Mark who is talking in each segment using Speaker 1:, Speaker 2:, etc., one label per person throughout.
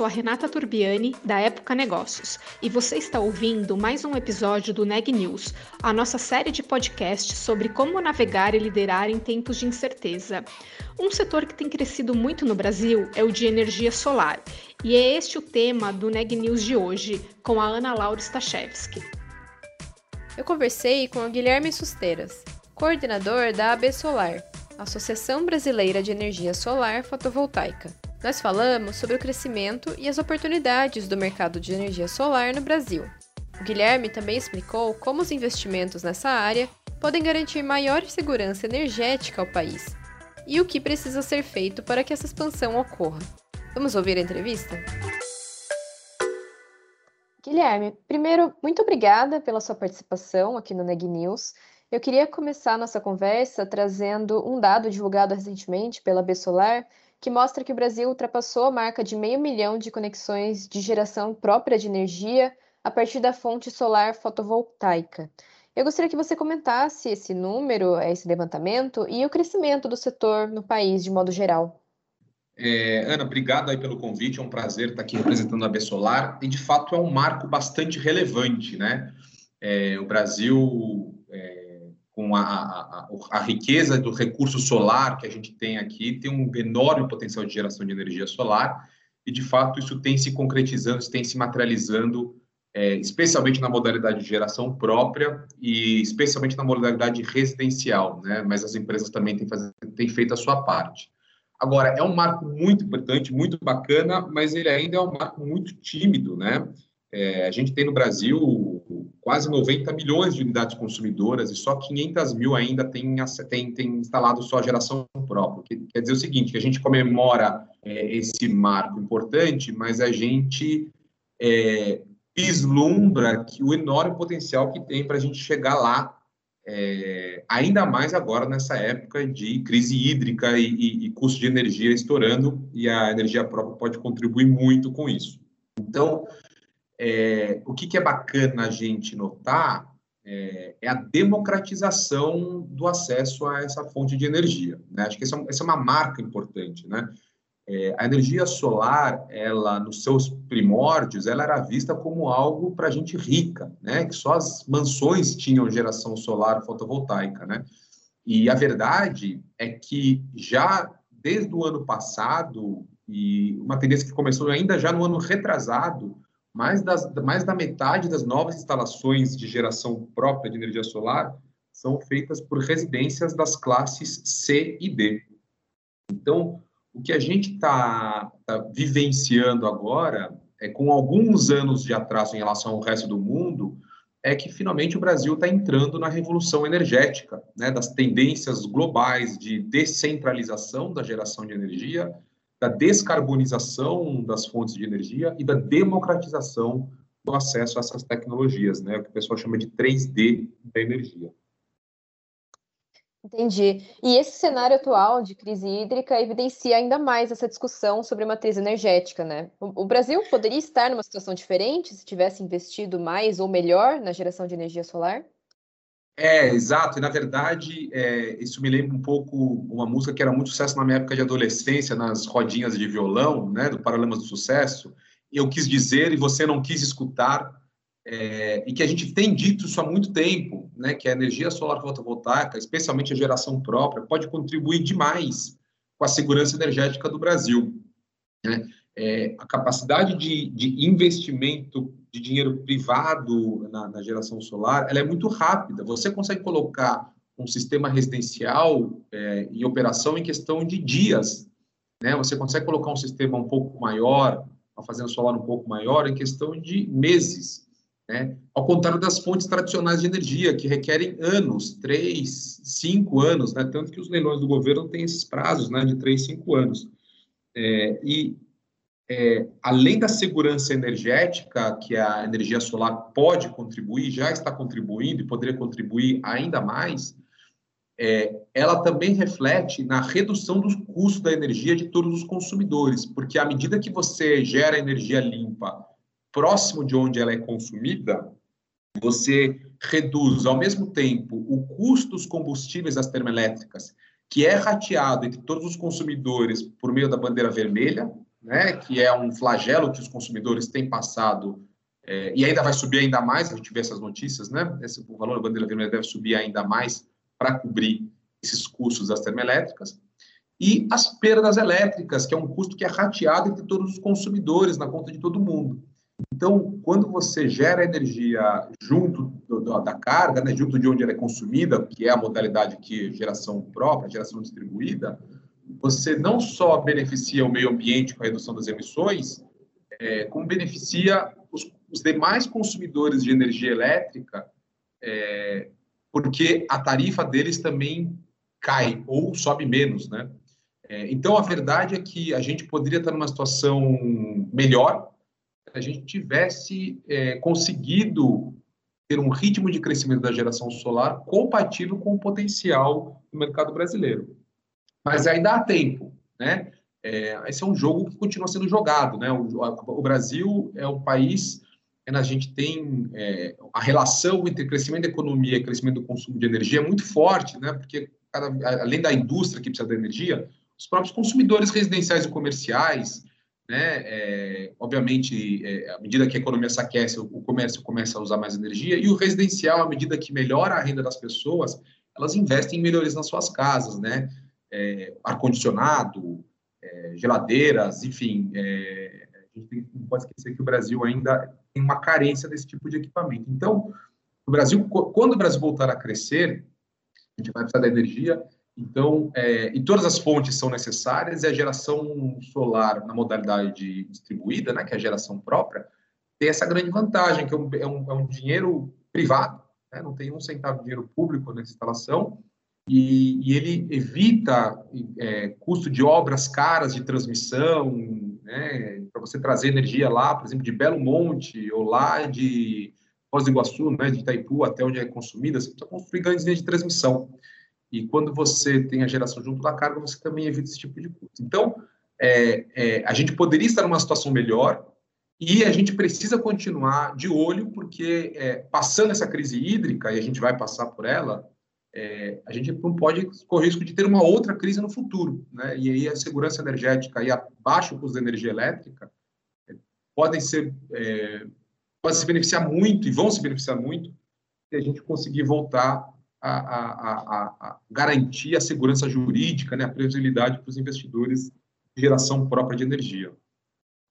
Speaker 1: sou a Renata Turbiani, da Época Negócios, e você está ouvindo mais um episódio do Neg News, a nossa série de podcasts sobre como navegar e liderar em tempos de incerteza. Um setor que tem crescido muito no Brasil é o de energia solar, e é este o tema do Neg News de hoje, com a Ana Laura Stachewski.
Speaker 2: Eu conversei com o Guilherme Susteiras, coordenador da AB Solar, Associação Brasileira de Energia Solar Fotovoltaica. Nós falamos sobre o crescimento e as oportunidades do mercado de energia solar no Brasil. O Guilherme também explicou como os investimentos nessa área podem garantir maior segurança energética ao país e o que precisa ser feito para que essa expansão ocorra. Vamos ouvir a entrevista? Guilherme, primeiro, muito obrigada pela sua participação aqui no Neg News. Eu queria começar nossa conversa trazendo um dado divulgado recentemente pela B Solar que mostra que o Brasil ultrapassou a marca de meio milhão de conexões de geração própria de energia a partir da fonte solar fotovoltaica. Eu gostaria que você comentasse esse número, esse levantamento e o crescimento do setor no país de modo geral.
Speaker 3: É, Ana, obrigado aí pelo convite, é um prazer estar aqui representando a B Solar e de fato é um marco bastante relevante, né? É, o Brasil com a, a, a, riqueza do recurso solar que a gente tem aqui, tem um enorme potencial de geração de energia solar, e de fato isso tem se concretizando, isso tem se materializando, é, especialmente na modalidade de geração própria e especialmente na modalidade residencial, né? mas as empresas também têm, faz, têm feito a sua parte. Agora, é um marco muito importante, muito bacana, mas ele ainda é um marco muito tímido, né? É, a gente tem no Brasil quase 90 milhões de unidades consumidoras e só 500 mil ainda tem, tem, tem instalado sua geração própria. Que, quer dizer o seguinte, que a gente comemora é, esse marco importante, mas a gente é, vislumbra que o enorme potencial que tem para a gente chegar lá, é, ainda mais agora nessa época de crise hídrica e, e, e custo de energia estourando, e a energia própria pode contribuir muito com isso. Então, é, o que, que, é bacana a gente notar é, é, a democratização do acesso a essa fonte de energia. Né? Acho que essa, é essa, é uma marca importante. Né? É, a energia solar, ela nos seus primórdios, ela era vista como algo para gente rica, né? que só as mansões tinham geração solar fotovoltaica. Né? E a verdade é que já desde o ano passado, e uma tendência que começou ainda já no ano retrasado, mais, das, mais da metade das novas instalações de geração própria de energia solar são feitas por residências das classes C e D. Então, o que a gente está tá vivenciando agora, é com alguns anos de atraso em relação ao resto do mundo, é que finalmente o Brasil está entrando na revolução energética, né, das tendências globais de descentralização da geração de energia da descarbonização das fontes de energia e da democratização do acesso a essas tecnologias, né, o que o pessoal chama de 3D da energia.
Speaker 2: Entendi. E esse cenário atual de crise hídrica evidencia ainda mais essa discussão sobre matriz energética, né? O, Brasil poderia estar numa situação diferente se tivesse investido mais ou melhor na geração de energia solar?
Speaker 3: É, exato. E, na verdade, é, isso me lembra um pouco uma música que era muito sucesso na minha época de adolescência, nas rodinhas de violão, né, do Paralamas do Sucesso. Eu quis dizer e você não quis escutar, é, e que a gente tem dito isso há muito tempo, né, que a energia solar fotovoltaica, especialmente a geração própria, pode contribuir demais com a segurança energética do Brasil. Né? É, a capacidade de, de, investimento de dinheiro privado na, na, geração solar ela é muito rápida. Você consegue colocar um sistema residencial é, em operação em questão de dias. Né? Você consegue colocar um sistema um pouco maior, uma fazenda solar um pouco maior, em questão de meses. Né? Ao contrário das fontes tradicionais de energia, que requerem anos, três, cinco anos, né? tanto que os leilões do governo têm esses prazos né? de três, cinco anos. É, e é, além da segurança energética que a energia solar pode contribuir, já está contribuindo e poderia contribuir ainda mais, é, ela também reflete na redução dos custos da energia de todos os consumidores, porque à medida que você gera energia limpa próximo de onde ela é consumida, você reduz ao mesmo tempo o custo dos combustíveis das termoelétricas, que é rateado entre todos os consumidores por meio da bandeira vermelha, né, que é um flagelo que os consumidores têm passado é, e ainda vai subir ainda mais, a gente vê essas notícias, né? Esse, o valor da bandeira vermelha deve subir ainda mais para cobrir esses custos das termoelétricas. E as perdas elétricas, que é um custo que é rateado entre todos os consumidores, na conta de todo mundo. Então, quando você gera energia junto do, do, da carga, né, junto de onde ela é consumida, que é a modalidade que geração própria, geração distribuída, você não só beneficia o meio ambiente com a redução das emissões, é, como beneficia os, os, demais consumidores de energia elétrica, é, porque a tarifa deles também cai ou sobe menos, né? É, então, a verdade é que a gente poderia estar numa situação melhor a gente tivesse é, conseguido ter um ritmo de crescimento da geração solar compatível com o potencial do mercado brasileiro. Mas ainda há tempo, né? É, esse é um jogo que continua sendo jogado, né? O, o Brasil é um país que a gente tem é, a relação entre crescimento da economia e crescimento do consumo de energia é muito forte, né? Porque cada, além da indústria que precisa da energia, os próprios consumidores residenciais e comerciais né? É, obviamente, é, à medida que a economia se aquece, o, o comércio começa a usar mais energia, e o residencial, à medida que melhora a renda das pessoas, elas investem em melhorias nas suas casas, né? É, ar-condicionado, é, geladeiras, enfim. É, a gente não pode esquecer que o Brasil ainda tem uma carência desse tipo de equipamento. Então, o Brasil, quando o Brasil voltar a crescer, a gente vai precisar da energia, então, é, e todas as fontes são necessárias, e a geração solar na modalidade distribuída, né, que é a geração própria, tem essa grande vantagem, que é um, é um, é dinheiro privado, né, não tem um centavo de dinheiro público nessa instalação, e, e ele evita é, custo de obras caras de transmissão, né, para você trazer energia lá, por exemplo, de Belo Monte, ou lá de Foz do Iguaçu, né, de Itaipu, até onde é consumida, você precisa construir grandes linhas de transmissão. E quando você tem a geração junto da carga, você também evita esse tipo de custo. Então, é, é, a gente poderia estar numa situação melhor e a gente precisa continuar de olho, porque é, passando essa crise hídrica, e a gente vai passar por ela, é, a gente não pode correr risco de ter uma outra crise no futuro. Né? E aí a segurança energética e a baixo custo da energia elétrica é, podem ser é, podem se beneficiar muito e vão se beneficiar muito se a gente conseguir voltar a, a, a, garantir a segurança jurídica, né, a previsibilidade para os investidores de geração própria de energia.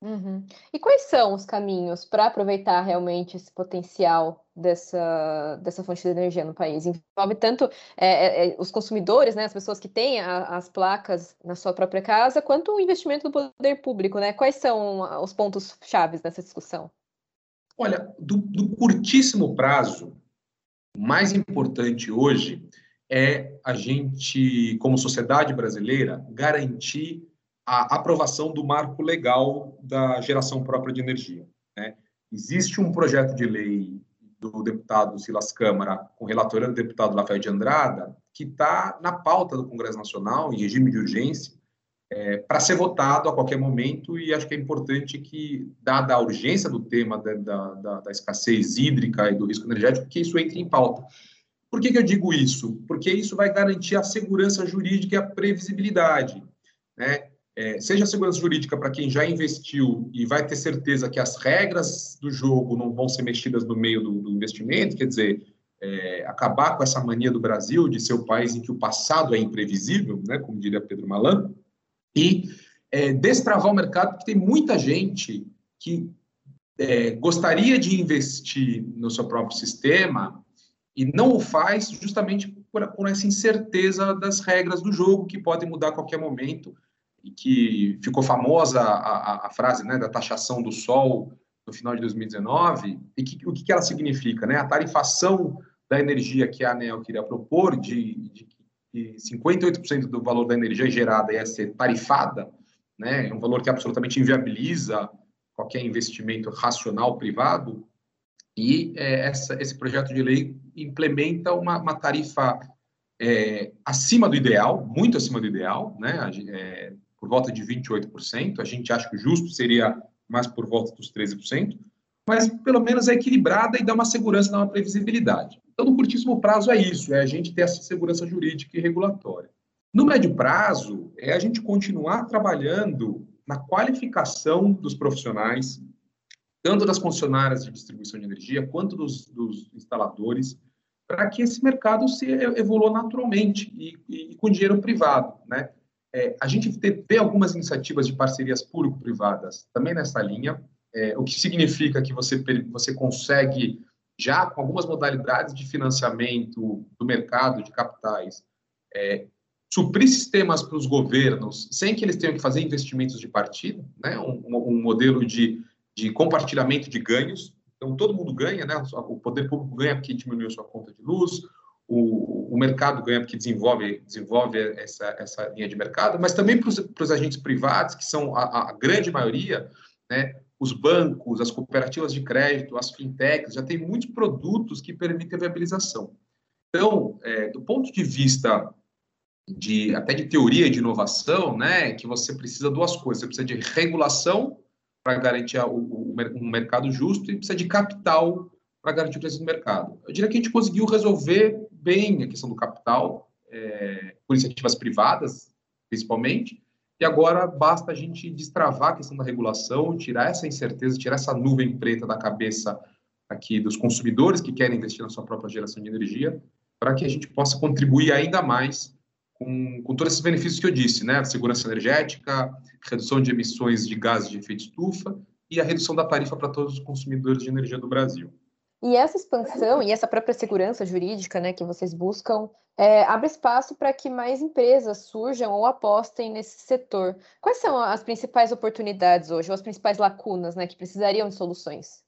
Speaker 2: Uhum. E quais são os caminhos para aproveitar realmente esse potencial dessa, dessa fonte de energia no país? Envolve tanto é, é, é os consumidores, né, as pessoas que têm a, as placas na sua própria casa, quanto o investimento do poder público. Né? Quais são os pontos chaves dessa discussão?
Speaker 3: Olha, do, do curtíssimo prazo, o mais importante hoje é a gente, como sociedade brasileira, garantir a aprovação do marco legal da geração própria de energia. Né? Existe um projeto de lei do deputado Silas Câmara, com relatoria do deputado Rafael de Andrada, que está na pauta do Congresso Nacional, em regime de urgência, é, para ser votado a qualquer momento, e acho que é importante que, dada a urgência do tema da, da, da escassez hídrica e do risco energético, que isso entre em pauta. Por que, que eu digo isso? Porque isso vai garantir a segurança jurídica e a previsibilidade. Né? É, seja segurança jurídica para quem já investiu e vai ter certeza que as regras do jogo não vão ser mexidas no meio do, do investimento, quer dizer, é, acabar com essa mania do Brasil de ser o país em que o passado é imprevisível, né, como diria Pedro Malan, e é, destravar o mercado, porque tem muita gente que é, gostaria de investir no seu próprio sistema e não o faz justamente por, por, essa incerteza das regras do jogo que podem mudar a qualquer momento e que ficou famosa a, a, a frase né, da taxação do sol no final de 2019 e que, o que ela significa, né? A tarifação da energia que a ANEL queria propor de, de, de 58% do valor da energia gerada ia ser tarifada, né? É um valor que absolutamente inviabiliza qualquer investimento racional privado. E é, essa, esse projeto de lei implementa uma, uma tarifa é, acima do ideal, muito acima do ideal, né? É, por volta de 28%. A gente acha que o justo seria mais por volta dos 13%, mas pelo menos é equilibrada e dá uma segurança, dá uma previsibilidade. Então, no curtíssimo prazo é isso, é a gente ter essa segurança jurídica e regulatória. No médio prazo, é a gente continuar trabalhando na qualificação dos profissionais, tanto das funcionárias de distribuição de energia, quanto dos, dos instaladores, para que esse mercado se evolua naturalmente e, e, e com dinheiro privado, né? É, a gente vê algumas iniciativas de parcerias público-privadas também nessa linha, é, o que significa que você, você consegue, já com algumas modalidades de financiamento do mercado de capitais, é, suprir sistemas para os governos sem que eles tenham que fazer investimentos de partida, né? um, um modelo de, de compartilhamento de ganhos. Então, todo mundo ganha, né? o poder público ganha porque diminuiu sua conta de luz, o, o mercado ganha porque desenvolve, desenvolve essa, essa linha de mercado, mas também para os agentes privados, que são a, a, grande maioria, né, os bancos, as cooperativas de crédito, as fintechs, já tem muitos produtos que permitem a viabilização. Então, é, do ponto de vista de até de teoria de inovação, né, que você precisa de duas coisas, você precisa de regulação para garantir o, o, um mercado justo e precisa de capital para garantir o preço do mercado. Eu diria que a gente conseguiu resolver bem a questão do capital, é, por iniciativas privadas, principalmente, e agora basta a gente destravar a questão da regulação, tirar essa incerteza, tirar essa nuvem preta da cabeça aqui dos consumidores que querem investir na sua própria geração de energia, para que a gente possa contribuir ainda mais com, com todos esses benefícios que eu disse, né? Segurança energética, redução de emissões de gases de efeito estufa e a redução da tarifa para todos os consumidores de energia do Brasil.
Speaker 2: E essa expansão e essa própria segurança jurídica né, que vocês buscam é, abre espaço para que mais empresas surjam ou apostem nesse setor. Quais são as principais oportunidades hoje, ou as principais lacunas né, que precisariam de soluções?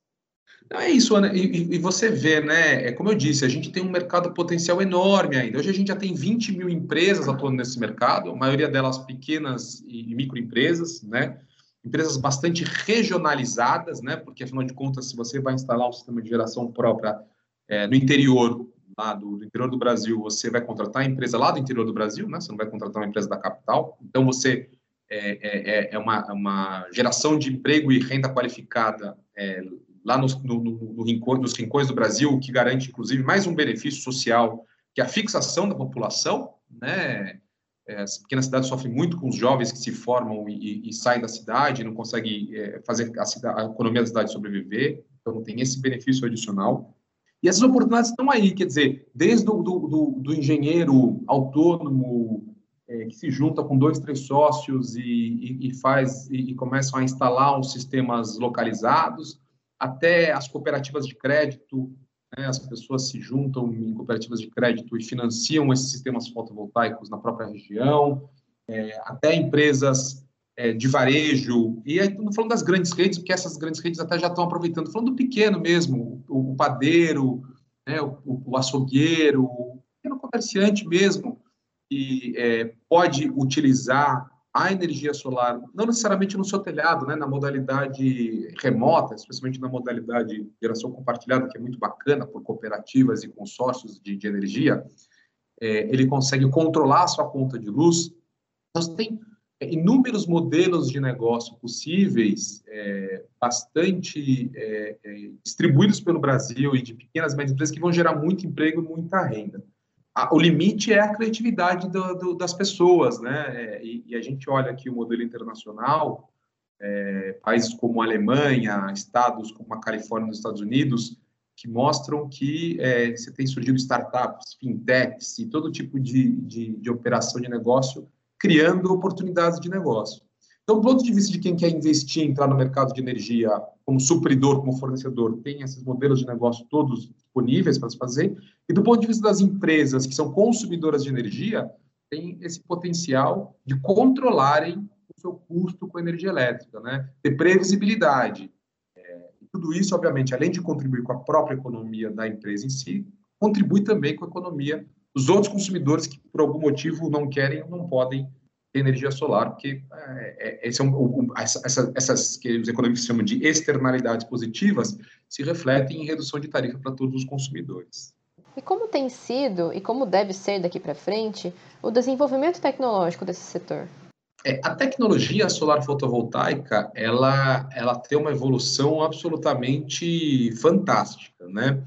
Speaker 3: É isso, Ana. E, e, você vê, né? É como eu disse, a gente tem um mercado potencial enorme ainda. Hoje a gente já tem 20 mil empresas atuando nesse mercado, a maioria delas pequenas e microempresas, né? Empresas bastante regionalizadas, né? Porque afinal de contas, se você vai instalar um sistema de geração própria é, no interior, lá do, do, interior do Brasil, você vai contratar a empresa lá do interior do Brasil, né? Você não vai contratar uma empresa da capital. Então você é, é, é, é uma, é uma, geração de emprego e renda qualificada é, lá nos, no, no, no nos rincões do Brasil, que garante inclusive mais um benefício social, que é a fixação da população, né? É, as pequenas cidades sofrem muito com os jovens que se formam e, e saem da cidade, não conseguem é, fazer a, cidade, a, economia da cidade sobreviver, então tem esse benefício adicional. E essas oportunidades estão aí, quer dizer, desde o do, do, do engenheiro autônomo é, que se junta com dois, três sócios e, e, e faz e, e começam a instalar os sistemas localizados, até as cooperativas de crédito né, as pessoas se juntam em cooperativas de crédito e financiam esses sistemas fotovoltaicos na própria região, é, até empresas é, de varejo, e aí estamos falando das grandes redes, porque essas grandes redes até já estão aproveitando, falando do pequeno mesmo, o, o padeiro, né, o, o, açougueiro, o pequeno comerciante mesmo, que é, pode utilizar a energia solar, não necessariamente no seu telhado, né, na modalidade remota, especialmente na modalidade de geração compartilhada, que é muito bacana por cooperativas e consórcios de, de energia, é, ele consegue controlar a sua conta de luz. Nós tem é, inúmeros modelos de negócio possíveis, é, bastante é, é distribuídos pelo Brasil e de pequenas e médias empresas que vão gerar muito emprego e muita renda a, o limite é a criatividade do, do, das pessoas, né? É, e, e, a gente olha aqui o modelo internacional, é, países como a Alemanha, estados como a Califórnia nos Estados Unidos, que mostram que é, você tem surgido startups, fintechs e todo tipo de, de, de operação de negócio criando oportunidades de negócio. Então, do ponto de vista de quem quer investir, entrar no mercado de energia como supridor, como fornecedor, tem esses modelos de negócio todos disponíveis para se fazer. E do ponto de vista das empresas que são consumidoras de energia, tem esse potencial de controlarem o seu custo com energia elétrica, né? ter previsibilidade. É, tudo isso, obviamente, além de contribuir com a própria economia da empresa em si, contribui também com a economia dos outros consumidores que, por algum motivo, não querem ou não podem energia solar, porque é, é, é um, essa, essas que os economistas chamam de externalidades positivas se refletem em redução de tarifa para todos os consumidores.
Speaker 2: E como tem sido e como deve ser daqui para frente o desenvolvimento tecnológico desse setor?
Speaker 3: É, a tecnologia solar fotovoltaica ela ela tem uma evolução absolutamente fantástica, né?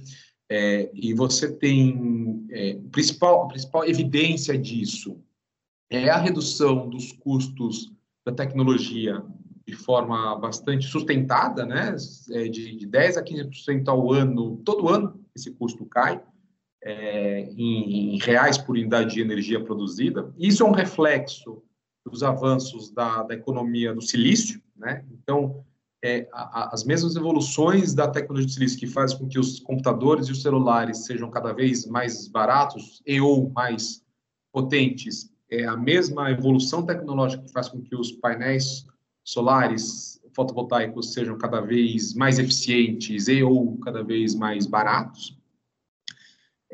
Speaker 3: É, e você tem é, principal principal evidência disso é a redução dos custos da tecnologia de forma bastante sustentada, né? É de, de 10 a 15% ao ano, todo ano esse custo cai é, em, em, reais por unidade de energia produzida. Isso é um reflexo dos avanços da, da economia do silício, né? Então, é, a, a, as mesmas evoluções da tecnologia do silício que fazem com que os computadores e os celulares sejam cada vez mais baratos e ou mais potentes é a mesma evolução tecnológica que faz com que os painéis solares fotovoltaicos sejam cada vez mais eficientes e ou cada vez mais baratos.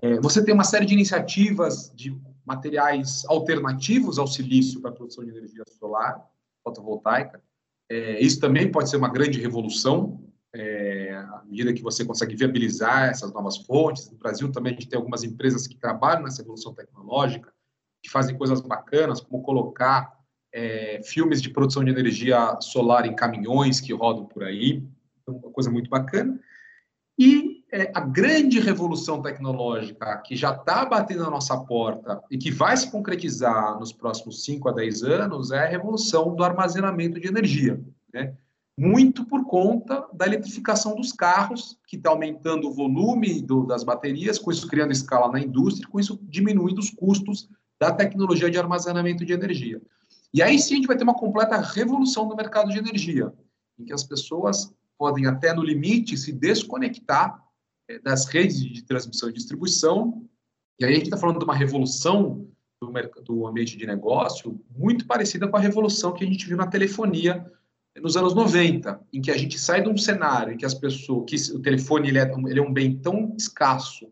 Speaker 3: É, você tem uma série de iniciativas de materiais alternativos ao silício para a produção de energia solar fotovoltaica. É, isso também pode ser uma grande revolução é, à medida que você consegue viabilizar essas novas fontes. No Brasil também a gente tem algumas empresas que trabalham nessa evolução tecnológica que fazem coisas bacanas, como colocar é, filmes de produção de energia solar em caminhões que rodam por aí, então, uma coisa muito bacana. E é, a grande revolução tecnológica que já está batendo na nossa porta e que vai se concretizar nos próximos 5 a 10 anos é a revolução do armazenamento de energia. Né? Muito por conta da eletrificação dos carros, que está aumentando o volume do, das baterias, com isso criando escala na indústria, com isso diminuindo os custos da tecnologia de armazenamento de energia. E aí sim a gente vai ter uma completa revolução no mercado de energia, em que as pessoas podem até no limite se desconectar é, das redes de transmissão e distribuição. E aí a gente está falando de uma revolução do, do ambiente de negócio muito parecida com a revolução que a gente viu na telefonia nos anos 90, em que a gente sai de um cenário em que as pessoas, que o telefone ele é, ele é um bem tão escasso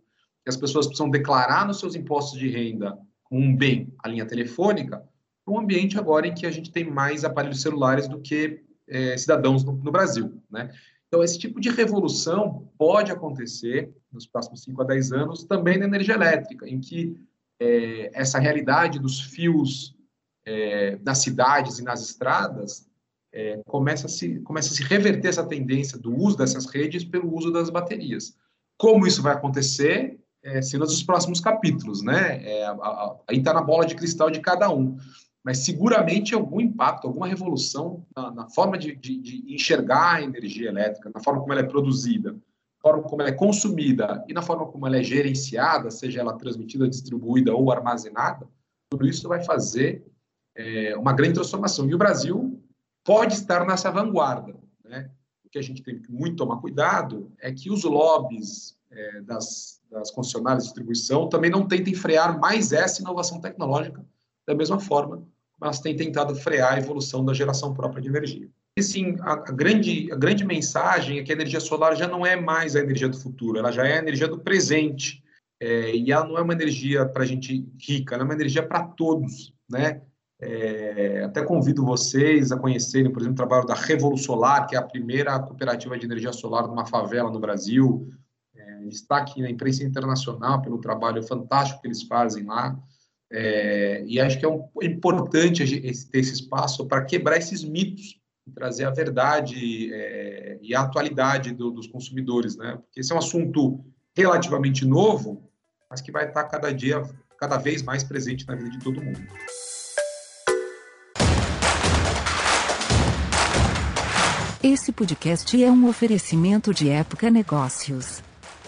Speaker 3: que as pessoas precisam declarar nos seus impostos de renda um bem, a linha telefônica, para um ambiente agora em que a gente tem mais aparelhos celulares do que é, cidadãos no, no, Brasil. Né? Então, esse tipo de revolução pode acontecer nos próximos 5 a 10 anos também na energia elétrica, em que é, essa realidade dos fios é, nas cidades e nas estradas é, começa, a se, começa a se reverter essa tendência do uso dessas redes pelo uso das baterias. Como isso vai acontecer, é, cenas dos próximos capítulos, né? É, aí está na bola de cristal de cada um. Mas seguramente algum impacto, alguma revolução na, na forma de, de, de, enxergar a energia elétrica, na forma como ela é produzida, na forma como ela é consumida e na forma como ela é gerenciada, seja ela transmitida, distribuída ou armazenada, tudo isso vai fazer é, uma grande transformação. E o Brasil pode estar nessa vanguarda. Né? O que a gente tem que muito tomar cuidado é que os lobbies é, das das concessionárias de distribuição também não tentem frear mais essa inovação tecnológica da mesma forma mas têm tentado frear a evolução da geração própria de energia. E sim, a, a, grande, a grande mensagem é que a energia solar já não é mais a energia do futuro, ela já é a energia do presente. É, e ela não é uma energia para gente rica, ela é uma energia para todos, né? É, até convido vocês a conhecerem, por exemplo, o trabalho da Revolusolar, que é a primeira cooperativa de energia solar numa favela no Brasil, destaque na imprensa internacional pelo trabalho fantástico que eles fazem lá. É, e acho que é um, importante ter esse espaço para quebrar esses mitos e trazer a verdade é, e a atualidade do, dos consumidores, né? Porque esse é um assunto relativamente novo, mas que vai estar cada dia, cada vez mais presente na vida de todo mundo.
Speaker 4: Esse podcast é um oferecimento de Época Negócios.